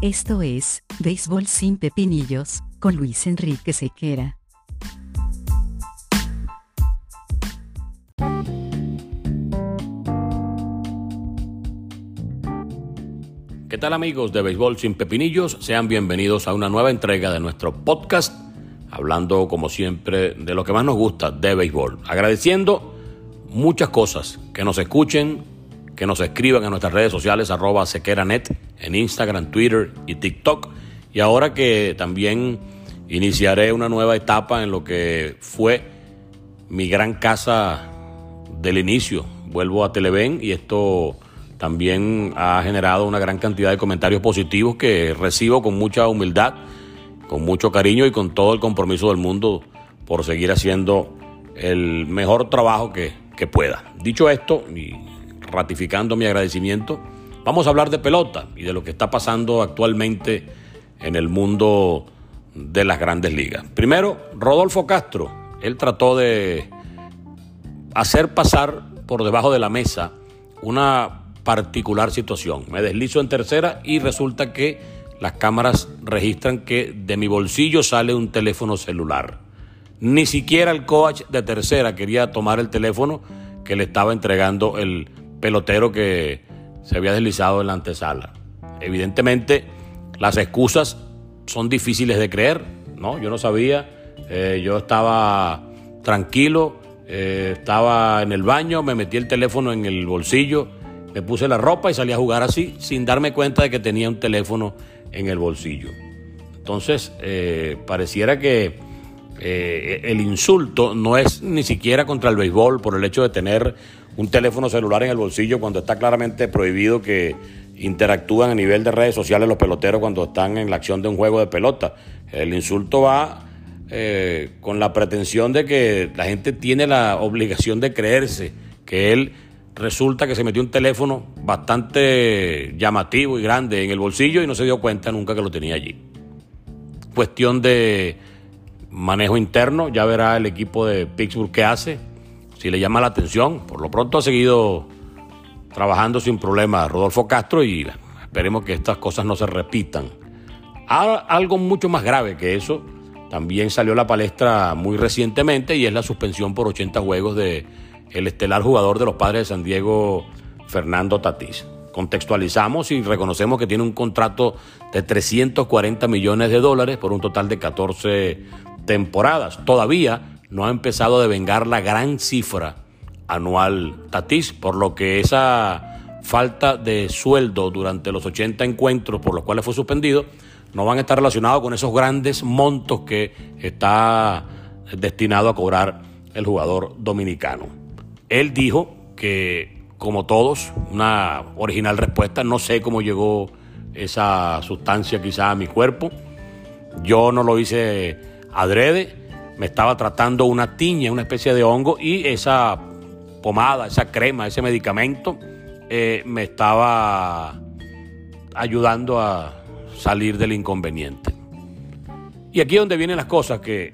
Esto es, Béisbol sin Pepinillos, con Luis Enrique Sequera. ¿Qué tal amigos de Béisbol sin Pepinillos? Sean bienvenidos a una nueva entrega de nuestro podcast, hablando como siempre de lo que más nos gusta de béisbol. Agradeciendo muchas cosas, que nos escuchen, que nos escriban en nuestras redes sociales, arroba sequeranet, en Instagram, Twitter y TikTok. Y ahora que también iniciaré una nueva etapa en lo que fue mi gran casa del inicio. Vuelvo a Televen y esto también ha generado una gran cantidad de comentarios positivos que recibo con mucha humildad, con mucho cariño y con todo el compromiso del mundo por seguir haciendo el mejor trabajo que, que pueda. Dicho esto, y ratificando mi agradecimiento, vamos a hablar de pelota y de lo que está pasando actualmente en el mundo de las grandes ligas. Primero, Rodolfo Castro, él trató de hacer pasar por debajo de la mesa una particular situación. Me deslizo en tercera y resulta que las cámaras registran que de mi bolsillo sale un teléfono celular. Ni siquiera el coach de tercera quería tomar el teléfono que le estaba entregando el pelotero que se había deslizado en la antesala. Evidentemente, las excusas son difíciles de creer, ¿no? Yo no sabía, eh, yo estaba tranquilo, eh, estaba en el baño, me metí el teléfono en el bolsillo me puse la ropa y salí a jugar así, sin darme cuenta de que tenía un teléfono en el bolsillo. Entonces, eh, pareciera que el insulto no es ni siquiera contra el béisbol por el hecho de tener un teléfono celular en el bolsillo cuando está claramente prohibido que interactúan a nivel de redes sociales los peloteros cuando están en la acción de un juego de pelota. El insulto va eh, con la pretensión de que la gente tiene la obligación de creerse que él resulta que se metió un teléfono bastante llamativo y grande en el bolsillo y no se dio cuenta nunca que lo tenía allí. Cuestión de manejo interno, ya verá el equipo de Pittsburgh qué hace, si le llama la atención. Por lo pronto ha seguido trabajando sin problema Rodolfo Castro y esperemos que estas cosas no se repitan. Algo mucho más grave que eso también salió a la palestra muy recientemente y es la suspensión por 80 juegos de el estelar jugador de los padres de San Diego, Fernando Tatís. Contextualizamos y reconocemos que tiene un contrato de 340 millones de dólares por un total de 14 temporadas. Todavía no ha empezado a devengar la gran cifra anual Tatís, por lo que esa falta de sueldo durante los 80 encuentros por los cuales fue suspendido no van a estar relacionados con esos grandes montos que está destinado a cobrar el jugador dominicano. Él dijo que, como todos, una original respuesta, no sé cómo llegó esa sustancia quizá a mi cuerpo. Yo no lo hice adrede, me estaba tratando una tiña, una especie de hongo, y esa pomada, esa crema, ese medicamento eh, me estaba ayudando a salir del inconveniente. Y aquí es donde vienen las cosas que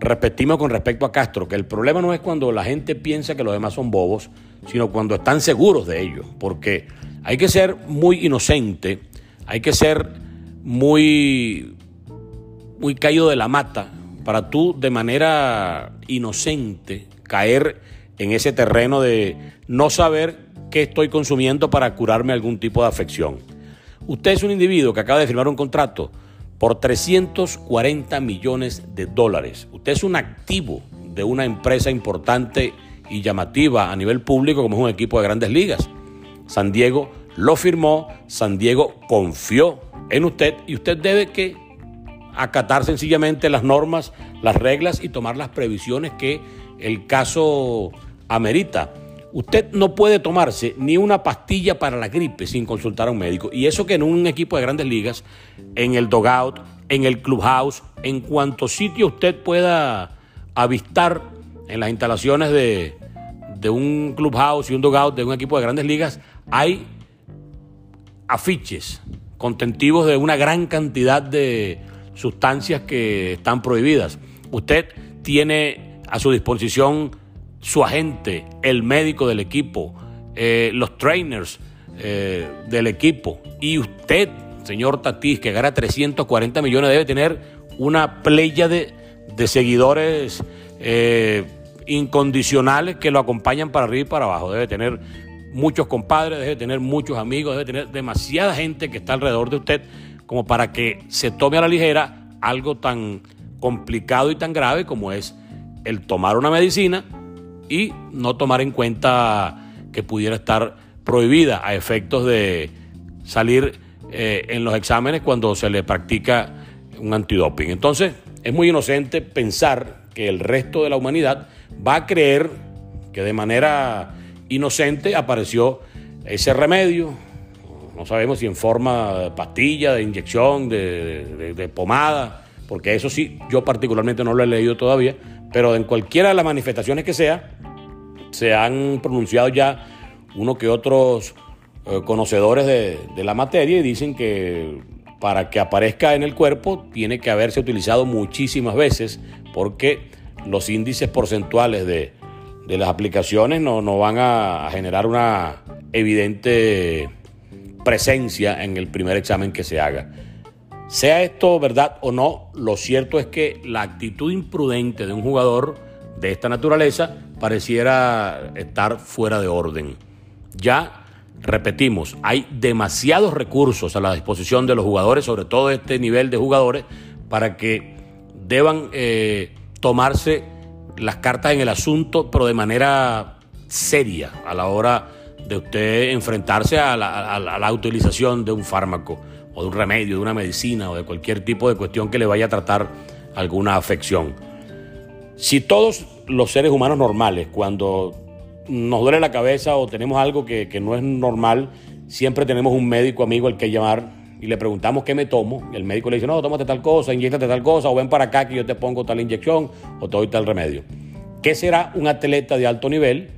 repetimos con respecto a Castro, que el problema no es cuando la gente piensa que los demás son bobos, sino cuando están seguros de ello, porque hay que ser muy inocente, hay que ser muy, muy caído de la mata para tú de manera inocente caer en ese terreno de no saber qué estoy consumiendo para curarme algún tipo de afección. Usted es un individuo que acaba de firmar un contrato por 340 millones de dólares. Usted es un activo de una empresa importante y llamativa a nivel público como es un equipo de grandes ligas. San Diego lo firmó, San Diego confió en usted y usted debe que acatar sencillamente las normas, las reglas y tomar las previsiones que el caso amerita. Usted no puede tomarse ni una pastilla para la gripe sin consultar a un médico. Y eso que en un equipo de grandes ligas, en el dogout, en el clubhouse, en cuanto sitio usted pueda avistar en las instalaciones de, de un clubhouse y un dogout de un equipo de grandes ligas, hay afiches contentivos de una gran cantidad de sustancias que están prohibidas. Usted tiene a su disposición su agente, el médico del equipo, eh, los trainers eh, del equipo y usted señor Tatís, que gana 340 millones, debe tener una playa de, seguidores eh, incondicionales que lo acompañan para arriba y para abajo. Debe tener muchos compadres, debe tener muchos amigos, debe tener demasiada gente que está alrededor de usted como para que se tome a la ligera algo tan complicado y tan grave como es el tomar una medicina y no tomar en cuenta que pudiera estar prohibida a efectos de salir eh, en los exámenes cuando se le practica un antidoping. Entonces, es muy inocente pensar que el resto de la humanidad va a creer que de manera inocente apareció ese remedio, no sabemos si en forma de pastilla, de inyección, de, pomada, porque eso sí, yo particularmente no lo he leído todavía, pero en cualquiera de las manifestaciones que sea, se han pronunciado ya uno que otros eh, conocedores de, la materia y dicen que para que aparezca en el cuerpo tiene que haberse utilizado muchísimas veces porque los índices porcentuales de, las aplicaciones no van a, generar una evidente presencia en el primer examen que se haga. Sea esto verdad o no, lo cierto es que la actitud imprudente de un jugador de esta naturaleza pareciera estar fuera de orden. Ya, repetimos, hay demasiados recursos a la disposición de los jugadores, sobre todo este nivel de jugadores, para que deban eh, tomarse las cartas en el asunto, pero de manera seria a la hora de usted enfrentarse a la, utilización de un fármaco o de un remedio, de una medicina o de cualquier tipo de cuestión que le vaya a tratar alguna afección. Si todos los seres humanos normales, cuando nos duele la cabeza o tenemos algo que, no es normal, siempre tenemos un médico amigo al que llamar y le preguntamos qué me tomo, y el médico le dice, no, tómate tal cosa, inyectate tal cosa, o ven para acá que yo te pongo tal inyección o te doy tal remedio. ¿Qué será un atleta de alto nivel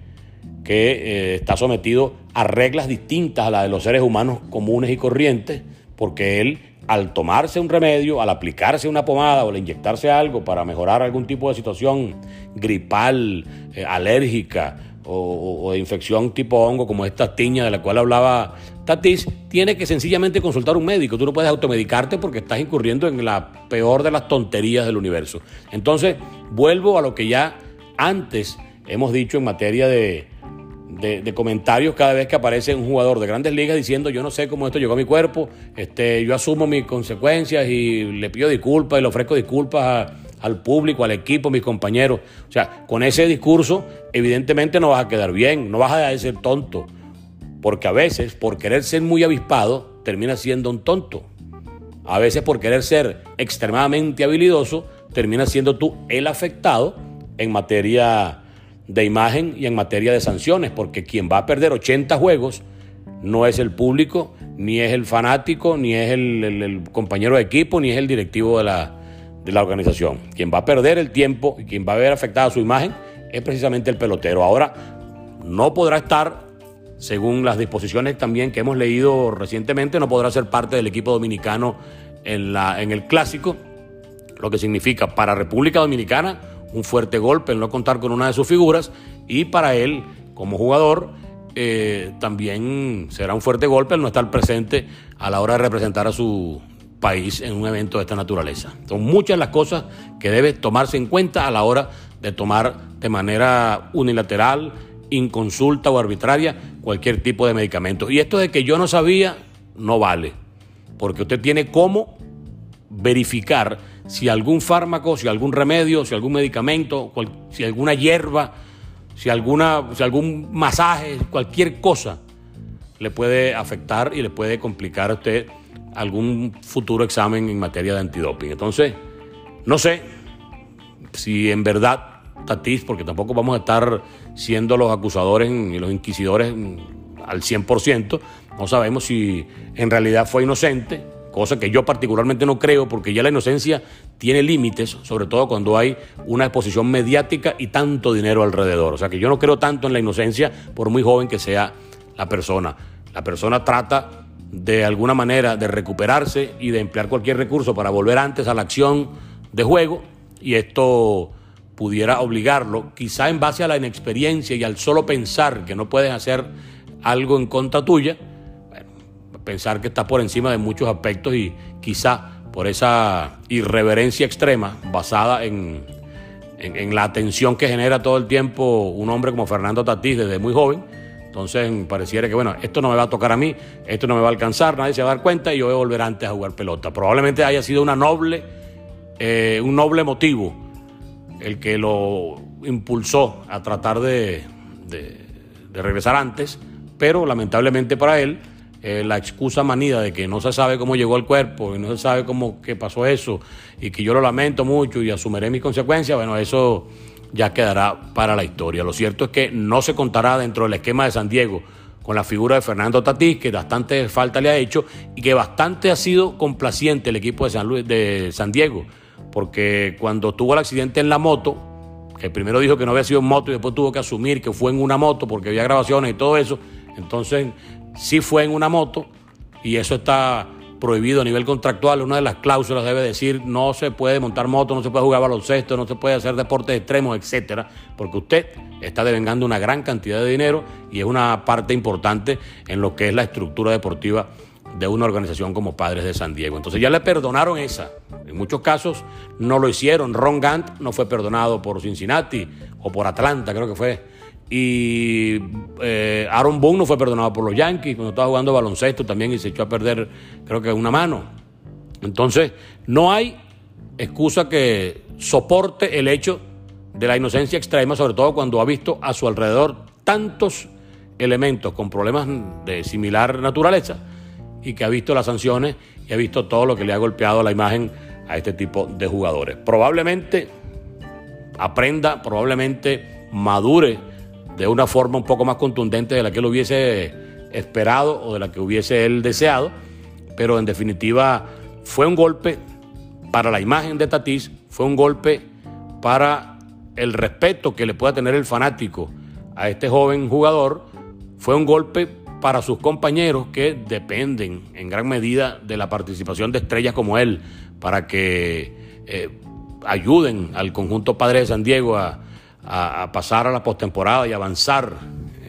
que eh, está sometido a reglas distintas a las de los seres humanos comunes y corrientes? Porque él, al tomarse un remedio, al aplicarse una pomada o al inyectarse algo para mejorar algún tipo de situación gripal, eh, alérgica, o, de infección tipo hongo, como esta tiña de la cual hablaba Tatis, tiene que sencillamente consultar a un médico. Tú no puedes automedicarte porque estás incurriendo en la peor de las tonterías del universo. Entonces, vuelvo a lo que ya antes hemos dicho en materia de, de, comentarios cada vez que aparece un jugador de grandes ligas diciendo yo no sé cómo esto llegó a mi cuerpo, este, yo asumo mis consecuencias y le pido disculpas y le ofrezco disculpas a, al público, al equipo, mis compañeros. O sea, con ese discurso, evidentemente no vas a quedar bien, no vas a ser tonto. Porque a veces, por querer ser muy avispado, termina siendo un tonto. A veces, por querer ser extremadamente habilidoso, termina siendo tú el afectado en materia de imagen y en materia de sanciones, porque quien va a perder 80 juegos no es el público, ni es el fanático, ni es el compañero de equipo, ni es el directivo de la, de la organización. Quien va a perder el tiempo y quien va a ver afectada su imagen es precisamente el pelotero. Ahora, no podrá estar, según las disposiciones también que hemos leído recientemente, no podrá ser parte del equipo dominicano en, la, en el clásico, lo que significa para República Dominicana un fuerte golpe el no contar con una de sus figuras y para él como jugador eh, también será un fuerte golpe el no estar presente a la hora de representar a su, país en un evento de esta naturaleza. Son muchas las cosas que debe tomarse en cuenta a la hora de tomar de manera unilateral, inconsulta o arbitraria cualquier tipo de medicamento. Y esto de que yo no sabía, no vale, porque usted tiene cómo verificar si algún fármaco, si algún remedio, si algún medicamento, si alguna hierba, si, alguna, si algún masaje, cualquier cosa le puede afectar y le puede complicar a usted algún futuro examen en materia de antidoping. Entonces, no sé si en verdad Tatís, porque tampoco vamos a estar siendo los acusadores y los inquisidores al 100%, no sabemos si en realidad fue inocente, cosa que yo particularmente no creo, porque ya la inocencia tiene límites, sobre todo cuando hay una exposición mediática y tanto dinero alrededor. O sea que yo no creo tanto en la inocencia, por muy joven que sea la persona. La persona trata de alguna manera de recuperarse y de emplear cualquier recurso para volver antes a la acción de juego y esto pudiera obligarlo, quizá en base a la inexperiencia y al solo pensar que no puedes hacer algo en contra tuya, pensar que está por encima de muchos aspectos y quizá por esa irreverencia extrema basada en, en, la atención que genera todo el tiempo un hombre como Fernando Tatís desde muy joven. Entonces pareciera que, bueno, esto no me va a tocar a mí, esto no me va a alcanzar, nadie se va a dar cuenta y yo voy a volver antes a jugar pelota. Probablemente haya sido una noble, eh, un noble motivo el que lo impulsó a tratar de, de regresar antes, pero lamentablemente para él eh, la excusa manida de que no se sabe cómo llegó el cuerpo y no se sabe cómo que pasó eso y que yo lo lamento mucho y asumiré mis consecuencias, bueno, eso ya quedará para la historia. Lo cierto es que no se contará dentro del esquema de San Diego con la figura de Fernando Tatís, que bastante falta le ha hecho y que bastante ha sido complaciente el equipo de San, Luis, de San Diego, porque cuando tuvo el accidente en la moto, que primero dijo que no había sido en moto y después tuvo que asumir que fue en una moto porque había grabaciones y todo eso, entonces si fue en una moto y eso está prohibido a nivel contractual. Una de las cláusulas debe decir no se puede montar moto, no se puede jugar baloncesto, no se puede hacer deportes extremos, etcétera, porque usted está devengando una gran cantidad de dinero y es una parte importante en lo que es la estructura deportiva de una organización como Padres de San Diego. Entonces ya le perdonaron esa. En muchos casos no lo hicieron. Ron Gant no fue perdonado por Cincinnati o por Atlanta, creo que fue y eh, Aaron Boone no fue perdonado por los Yankees cuando estaba jugando baloncesto también y se echó a perder, creo que una mano. Entonces, no hay excusa que soporte el hecho de la inocencia extrema, sobre todo cuando ha visto a su alrededor tantos elementos con problemas de similar naturaleza y que ha visto las sanciones y ha visto todo lo que le ha golpeado la imagen a este tipo de jugadores. Probablemente aprenda, probablemente madure de una forma un poco más contundente de la que él hubiese esperado o de la que hubiese él deseado, pero en definitiva fue un golpe para la imagen de Tatís, fue un golpe para el respeto que le pueda tener el fanático a este joven jugador, fue un golpe para sus compañeros que dependen en gran medida de la participación de estrellas como él, para que eh, ayuden al conjunto Padre de San Diego a, pasar a la postemporada y avanzar,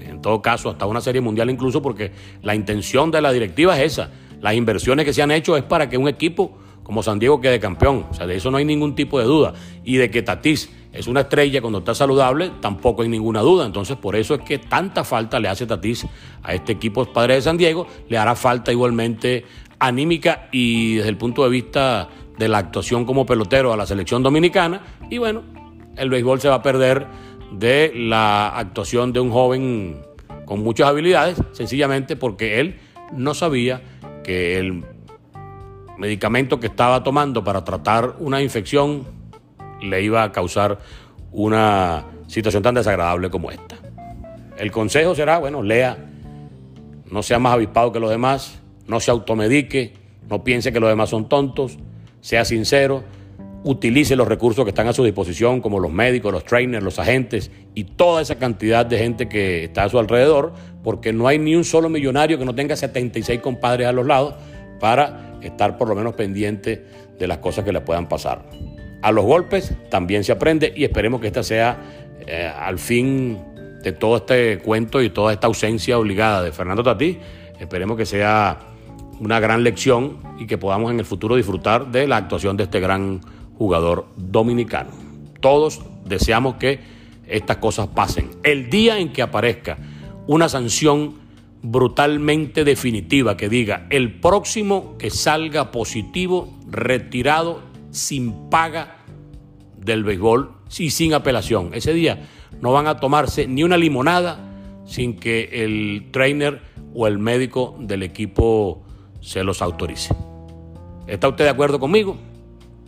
en todo caso, hasta una serie mundial incluso, porque la intención de la directiva es esa. Las inversiones que se han hecho es para que un equipo como San Diego quede campeón. O sea, de eso no hay ningún tipo de duda. Y de que Tatís es una estrella cuando está saludable, tampoco hay ninguna duda. Entonces, por eso es que tanta falta le hace Tatís a este equipo padre de San Diego. Le hará falta igualmente anímica y desde el punto de vista de la actuación como pelotero a la selección dominicana. Y bueno, el béisbol se va a perder de la actuación de un joven con muchas habilidades, sencillamente porque él no sabía que el medicamento que estaba tomando para tratar una infección le iba a causar una situación tan desagradable como esta. El consejo será, bueno, lea, no sea más avispado que los demás, no se automedique, no piense que los demás son tontos, sea sincero, utilice los recursos que están a su disposición, como los médicos, los trainers, los agentes y toda esa cantidad de gente que está a su alrededor, porque no hay ni un solo millonario que no tenga 76 compadres a los lados para estar por lo menos pendiente de las cosas que le puedan pasar. A los golpes también se aprende y esperemos que esta sea eh, al fin de todo este cuento y toda esta ausencia obligada de Fernando Tatí, esperemos que sea una gran lección y que podamos en el futuro disfrutar de la actuación de este gran jugador dominicano. Todos deseamos que estas cosas pasen. El día en que aparezca una sanción brutalmente definitiva que diga el próximo que salga positivo, retirado, sin paga del béisbol y sin apelación. Ese día no van a tomarse ni una limonada sin que el trainer o el médico del equipo se los autorice. ¿Está usted de acuerdo conmigo?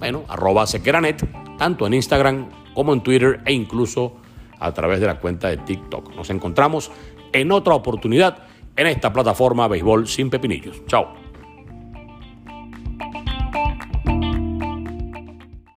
Bueno, arroba sequeranet, tanto en Instagram como en Twitter e incluso a través de la cuenta de TikTok. Nos encontramos en otra oportunidad en esta plataforma Béisbol sin Pepinillos. Chao.